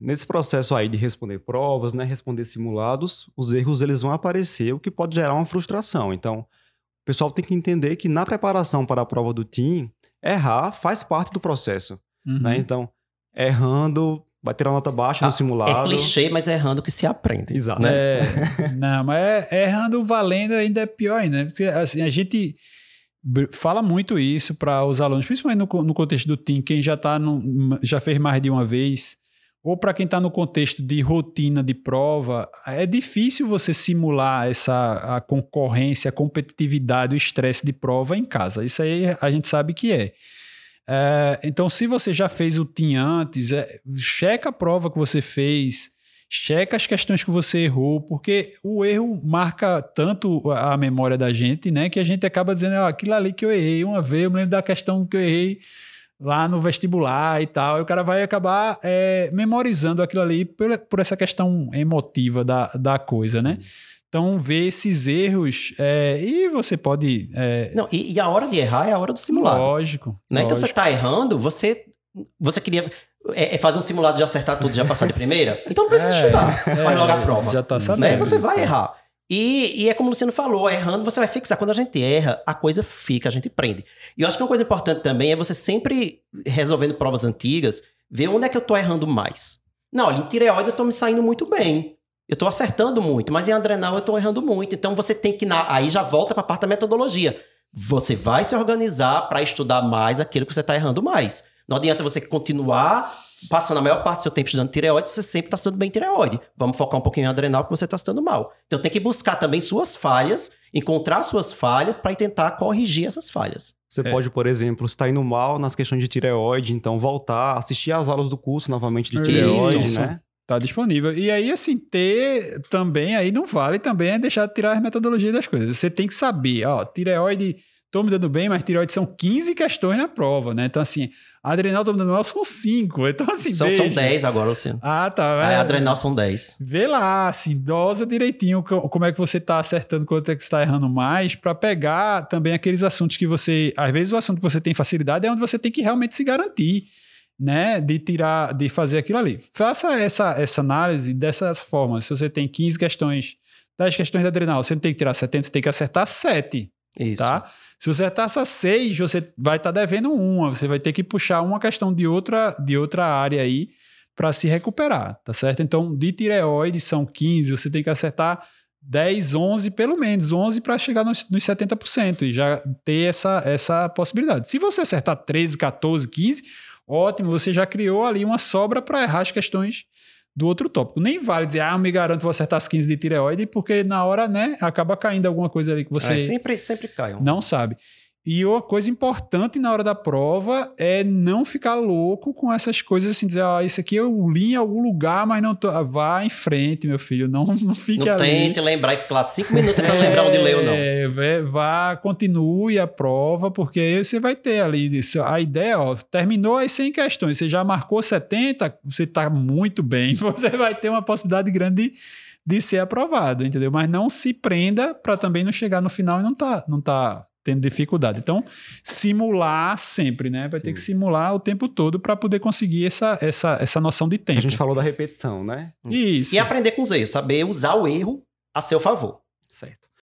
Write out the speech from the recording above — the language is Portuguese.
Nesse processo aí de responder provas, né, responder simulados, os erros eles vão aparecer, o que pode gerar uma frustração. Então, o pessoal tem que entender que na preparação para a prova do TIM, errar faz parte do processo. Uhum. Né? Então, errando, vai ter uma nota baixa Ah, no simulado. É clichê, mas é errando que se aprende. Exato. Né? É, não, mas é, errando valendo ainda é pior ainda. né? Porque assim, a gente fala muito isso para os alunos, principalmente no, no contexto do team, quem já tá no, já fez mais de uma vez, ou para quem está no contexto de rotina de prova, é difícil você simular essa a concorrência, a competitividade, o estresse de prova em casa. Isso aí a gente sabe que é. É, então, se você já fez o TIM antes, é, checa a prova que você fez, checa as questões que você errou, porque o erro marca tanto a memória da gente, né? Que a gente acaba dizendo, ó, aquilo ali que eu errei uma vez, eu me lembro da questão que eu errei lá no vestibular e tal, e o cara vai acabar é, memorizando aquilo ali por, por essa questão emotiva da, da coisa, né? Então, ver esses erros é, e você pode... é, Não, e, e a hora de errar é a hora do simulado. Lógico. né? Então você lógico. tá errando, você, você queria é, é fazer um simulado de acertar tudo já passar de primeira? Então não precisa É, estudar. é, Faz logo a prova. Já tá Né? sabendo. né? Você vai errar. E, e é como o Luciano falou, errando você vai fixar. Quando a gente erra, a coisa fica, a gente prende. E eu acho que uma coisa importante também é você sempre, resolvendo provas antigas, ver onde é que eu tô errando mais. Não, olha, em tireoide eu tô me saindo muito bem. Eu tô acertando muito, mas em adrenal eu tô errando muito. Então você tem que. na- aí já volta pra parte da metodologia. Você vai se organizar para estudar mais aquilo que você tá errando mais. Não adianta você continuar passando a maior parte do seu tempo estudando tireoide, você sempre está estudando bem tireoide. Vamos focar um pouquinho em adrenal que você está estudando mal. Então tem que buscar também suas falhas, encontrar suas falhas para tentar corrigir essas falhas. Você É. pode, por exemplo, estar indo mal nas questões de tireoide, então voltar, assistir às aulas do curso novamente de Isso. tireoide, né? Tá disponível. E aí, assim, ter também, aí não vale também é deixar de tirar as metodologias das coisas. Você tem que saber, ó, tireoide, tô me dando bem, mas tireoide são 15 questões na prova, né? Então, assim, adrenal, tô me dando mal, são 5. Então, assim, São, são veja. 10 agora, Luciano. Ah, tá. É. adrenal são 10. Vê lá, assim, dosa direitinho co- como é que você tá acertando, quanto é que você tá errando mais, para pegar também aqueles assuntos que você. Às vezes o assunto que você tem facilidade é onde você tem que realmente se garantir, né? De tirar, de fazer aquilo ali. Faça essa, essa análise dessa forma. Se você tem 15 questões, 10 questões de adrenal, você não tem que tirar 70, você tem que acertar 7 Isso. tá? Se você acertar essas seis, você vai estar devendo uma. Você vai ter que puxar uma questão de outra, de outra área aí para se recuperar, tá certo? Então, de tireoide são 15, você tem que acertar 10, 11, pelo menos 11 para chegar nos, nos 70% e já ter essa, essa possibilidade. Se você acertar 13, 14, 15, ótimo, você já criou ali uma sobra para errar as questões do outro tópico. Nem vale dizer, ah, eu me garanto vou acertar as 15 de tireoide, porque na hora, né, acaba caindo alguma coisa ali que você É, sempre, sempre caiam. não sabe. E uma coisa importante na hora da prova é não ficar louco com essas coisas assim, dizer, ah, isso aqui eu li em algum lugar, mas não tô. Ah, Vá em frente, meu filho. Não, não fique Não ali. tente lembrar e ficar lá 5 minutos tentando lembrar onde leu, não. É, vá, continue a prova, porque aí você vai ter ali. A ideia, ó, terminou as 100 questões, você já marcou 70, você está muito bem. Você vai ter uma possibilidade grande de, de ser aprovado, entendeu? Mas não se prenda para também não chegar no final e não tá, não tá tendo dificuldade. Então, simular sempre, né? Vai ter Sim. que simular o tempo todo para poder conseguir essa, essa, essa noção de tempo. A gente falou da repetição, né? Isso. E aprender com os erros, saber usar o erro a seu favor. Certo.